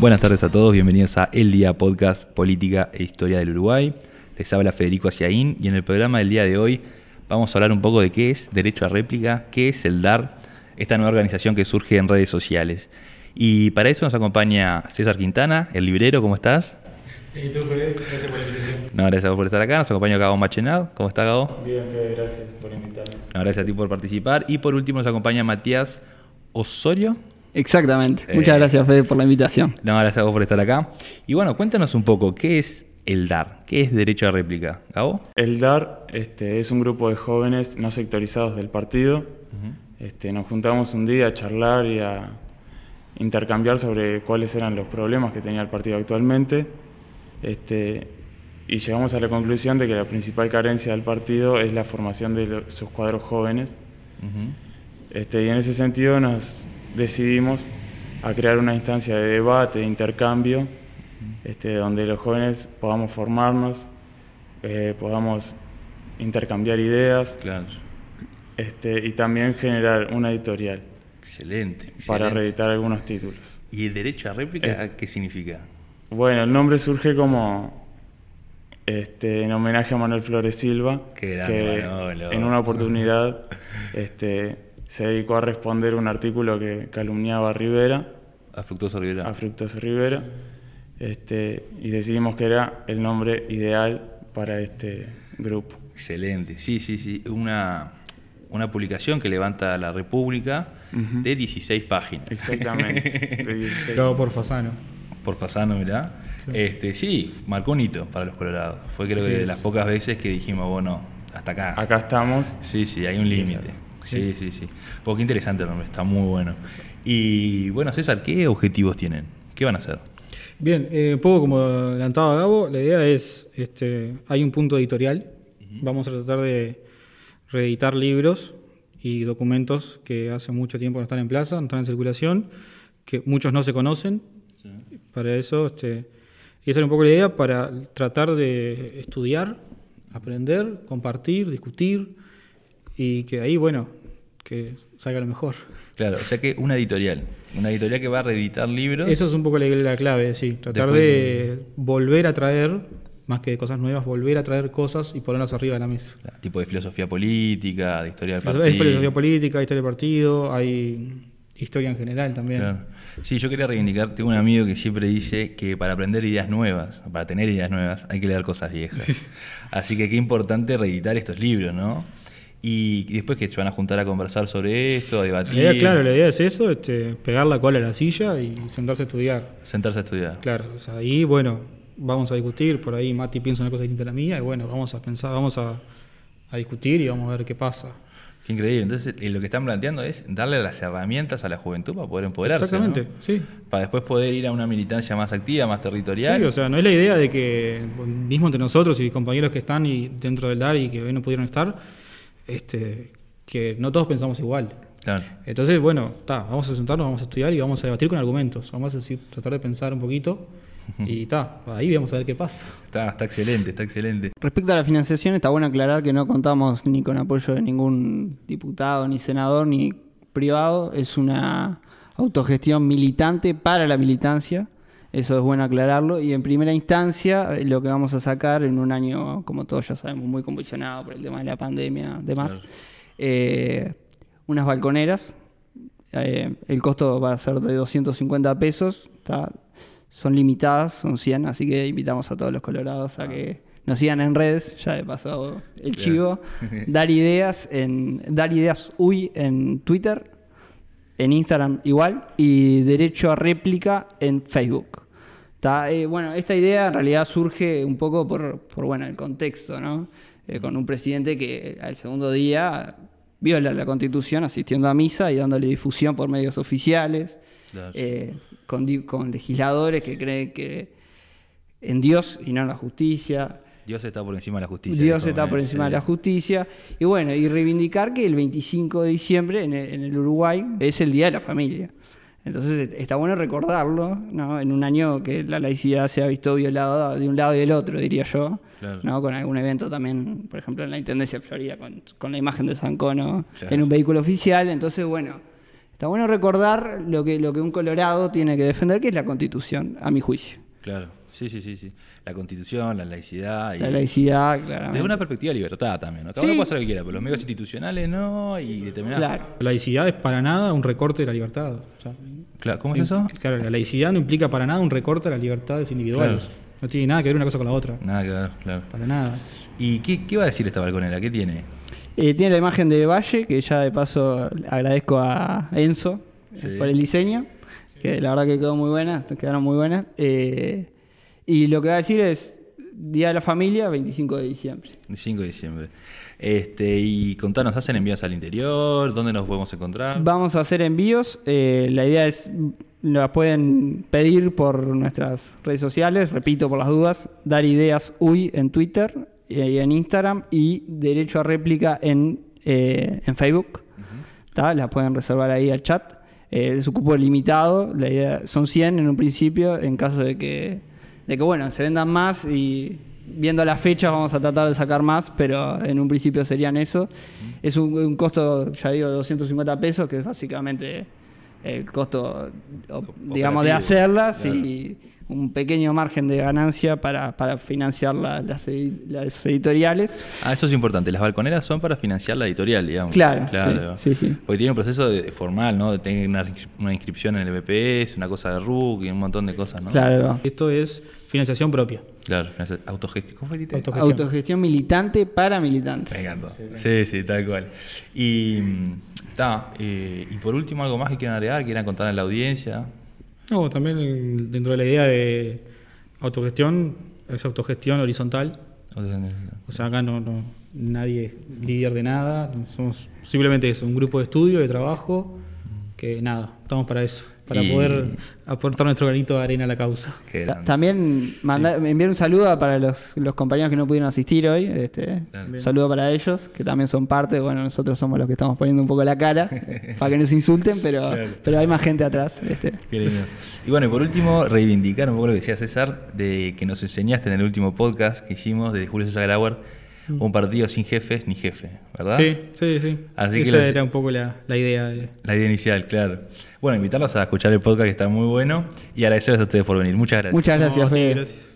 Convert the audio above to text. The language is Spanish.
Buenas tardes a todos, bienvenidos a El Día Podcast Política e Historia del Uruguay. Les habla Federico Aciaín y en el programa del día de hoy vamos a hablar un poco de qué es derecho a réplica, qué es el DAR, esta nueva organización que surge en redes sociales. Y para eso nos acompaña César Quintana, el librero, ¿cómo estás? ¿Y tú, Fede? Gracias por la invitación. No, gracias por estar acá. Nos acompaña Gabo Machenado. ¿Cómo está Gabo? Bien, Fede, gracias por invitarnos. No, gracias a ti por participar. Y por último nos acompaña Matías Osorio. Exactamente. Eh. Muchas gracias, Fede, por la invitación. No, gracias a vos por estar acá. Y bueno, cuéntanos un poco, ¿qué es el DAR? ¿Qué es derecho a réplica? ¿Gabo? El DAR este, es un grupo de jóvenes no sectorizados del partido. este, nos juntamos un día a charlar y a intercambiar sobre cuáles eran los problemas que tenía el partido actualmente. Este, y llegamos a la conclusión de que la principal carencia del partido es la formación de lo- sus cuadros jóvenes. Este, y en ese sentido nos decidimos a crear una instancia de debate, de intercambio, este, donde los jóvenes podamos formarnos, eh, podamos intercambiar ideas Claro. este, y también generar una editorial Excelente. para reeditar algunos títulos. ¿Y el derecho a réplica Eh. qué significa? Bueno, el nombre surge como este, en homenaje a Manuel Flores Silva, Qué grande, que Manolo. en una oportunidad este, se dedicó a responder un artículo que calumniaba a Rivera, A Fructuoso Rivera. a Fructuoso Rivera, este, y decidimos que era el nombre ideal para este grupo. Excelente. Sí, sí, sí. Una, una publicación que levanta la República de 16 páginas. Exactamente. de 16. Todo por Fasano. Por Fasano, mirá. Sí. Este, sí, marcó un hito para los colorados. Fue creo Sí, que de las pocas veces que dijimos, bueno, hasta acá. Acá estamos. Sí, sí, hay un límite. Sí, sí, sí. Porque interesante el nombre, está muy bueno. Y bueno, César, ¿qué objetivos tienen? ¿Qué van a hacer? Bien, eh, un poco como adelantaba Gabo, la idea es, este, hay un punto editorial, vamos a tratar de reeditar libros y documentos que hace mucho tiempo no están en plaza, no están en circulación, que muchos no se conocen. Para eso, este, y esa era un poco la idea, para tratar de estudiar, aprender, compartir, discutir, y que ahí, bueno, que salga lo mejor. Claro, o sea que una editorial. Una editorial que va a reeditar libros. Eso es un poco la, la clave, sí. Tratar Después de volver a traer, más que cosas nuevas, volver a traer cosas y ponerlas arriba de la mesa. Tipo de filosofía política, de historia del Hay partido. filosofía política, historia del partido, hay historia en general también. Claro. Sí, yo quería reivindicar, tengo un amigo que siempre dice que para aprender ideas nuevas, para tener ideas nuevas, hay que leer cosas viejas. Así que qué importante reeditar estos libros, ¿no? Y, después que se van a juntar a conversar sobre esto, a La debatir, idea, claro, la idea es eso, este, pegar la cola a la silla y sentarse a estudiar. sentarse a estudiar. Claro, o sea, ahí, bueno, vamos a discutir, por ahí Mati piensa una cosa distinta a la mía, y bueno, vamos a pensar, vamos a, a discutir y vamos a ver qué pasa. Qué increíble. Entonces, eh, lo que están planteando es darle las herramientas a la juventud para poder empoderarse. Exactamente, ¿no? sí. Para después poder ir a una militancia más activa, más territorial. Sí, o sea, no es la idea de que mismo entre nosotros y compañeros que están y dentro del DAR y que hoy no pudieron estar, este, que no todos pensamos igual. Claro. Entonces, bueno, ta, vamos a sentarnos, vamos a estudiar y vamos a debatir con argumentos. Vamos a decir, tratar de pensar un poquito y ta, ahí vamos a ver qué pasa. Está, está excelente, está excelente. Respecto a la financiación, está bueno aclarar que no contamos ni con apoyo de ningún diputado, ni senador, ni privado. Es una autogestión militante para la militancia. Eso es bueno aclararlo. Y en primera instancia, eh, lo que vamos a sacar en un año, como todos ya sabemos, muy convulsionado por el tema de la pandemia, demás, Claro. eh, unas balconeras. Eh, el costo va a ser de 250 pesos. está- son limitadas, son 100, así que invitamos a todos los colorados a que nos sigan en redes. Ya le pasó el chivo. dar ideas en dar ideas uy en Twitter, en Instagram igual y derecho a réplica en Facebook. Está, eh, bueno, esta idea en realidad surge un poco por, por bueno, el contexto, ¿no? Eh, con un presidente que al segundo día viola la constitución asistiendo a misa y dándole difusión por medios oficiales, Claro. eh, con, con legisladores que creen que en Dios y no en la justicia. Dios está por encima de la justicia. Dios está por ¿eh? encima de la justicia. Y bueno, y reivindicar que el 25 de diciembre en el, en el Uruguay es el Día de la Familia. Entonces está bueno recordarlo, ¿no? En un año que la laicidad se ha visto violada de un lado y del otro, diría yo. Claro. ¿no? Con algún evento también, por ejemplo, en la Intendencia de Florida, con, con la imagen de San Cono Claro. en un vehículo oficial. Entonces, bueno, está bueno recordar lo que, lo que un colorado tiene que defender, que es la constitución, a mi juicio. Claro, sí, sí, sí, sí. La constitución, la laicidad. Y La laicidad, claramente. Desde una perspectiva de libertad también, ¿no? Cada Sí. uno puede hacer lo que quiera, pero los medios institucionales no, y determinadas. Claro. La laicidad es para nada un recorte de la libertad. O sea, Claro, ¿Cómo es eso? Claro, la laicidad no implica para nada un recorte de las libertades individuales. Claro. No tiene nada que ver una cosa con la otra. Nada que ver, claro. Para nada. ¿Y qué, qué va a decir esta balconera? ¿Qué tiene? Eh, tiene la imagen de Valle, que ya de paso agradezco a Enzo Sí. por el diseño, que la verdad que quedó muy buena, quedaron muy buenas. Eh, y lo que va a decir es Día de la Familia, 25 de diciembre. El 5 de diciembre. Este, y contanos, ¿hacen envíos al interior? ¿Dónde nos podemos encontrar? Vamos a hacer envíos. eh, la idea es, la pueden pedir por nuestras redes sociales, repito por las dudas, dar ideas UI en Twitter y en Instagram y derecho a réplica en, eh, en Facebook. ¿tá? Las pueden reservar ahí al chat. Eh, es un cupo limitado, la idea, son 100 en un principio, en caso de que, de que bueno, se vendan más y viendo las fechas vamos a tratar de sacar más, pero en un principio serían eso. Es un, un costo, ya digo, de 250 pesos, que es básicamente el costo, digamos, de hacerlas claro. y un pequeño margen de ganancia para, para financiar la- las, edi- las editoriales. Ah, eso es importante. Las balconeras son para financiar la editorial, digamos. Claro, sí, sí, sí. Porque tiene un proceso de- formal, ¿no? De tener una, una inscripción en el BPS, una cosa de RUC y un montón de cosas, ¿no? Claro. Esto es financiación propia. Claro, autogestión. ¿Cómo fue, Tite? Autogestión. Autogestión militante para militantes. Me encantó. Sí, sí, tal cual. Y, mm, ta, eh, y por último, algo más que quieran agregar, quieran contar a la audiencia. No, también dentro de la idea de autogestión, es autogestión horizontal. O sea, acá no, no nadie es líder de nada, somos simplemente eso, un grupo de estudio, de trabajo, que nada, estamos para eso, para Y- poder aportar nuestro granito de arena a la causa. También manda- enviar un saludo para los, los compañeros que no pudieron asistir hoy. Este, un saludo para ellos, que también son parte. Bueno, nosotros somos los que estamos poniendo un poco la cara para que nos insulten, pero, Claro. pero hay más gente atrás. Este. Qué lindo. Y bueno, y por último, reivindicar un poco lo que decía César, de que nos enseñaste en el último podcast que hicimos de Julio César Grauer, un partido sin jefes ni jefe, ¿verdad? Sí, sí, sí. Así que Esa les- era un poco la, la idea. De... La idea inicial, claro. Bueno, invitarlos a escuchar el podcast que está muy bueno y agradecerles a ustedes por venir. Muchas gracias. Muchas gracias, No, sí, Fede. gracias.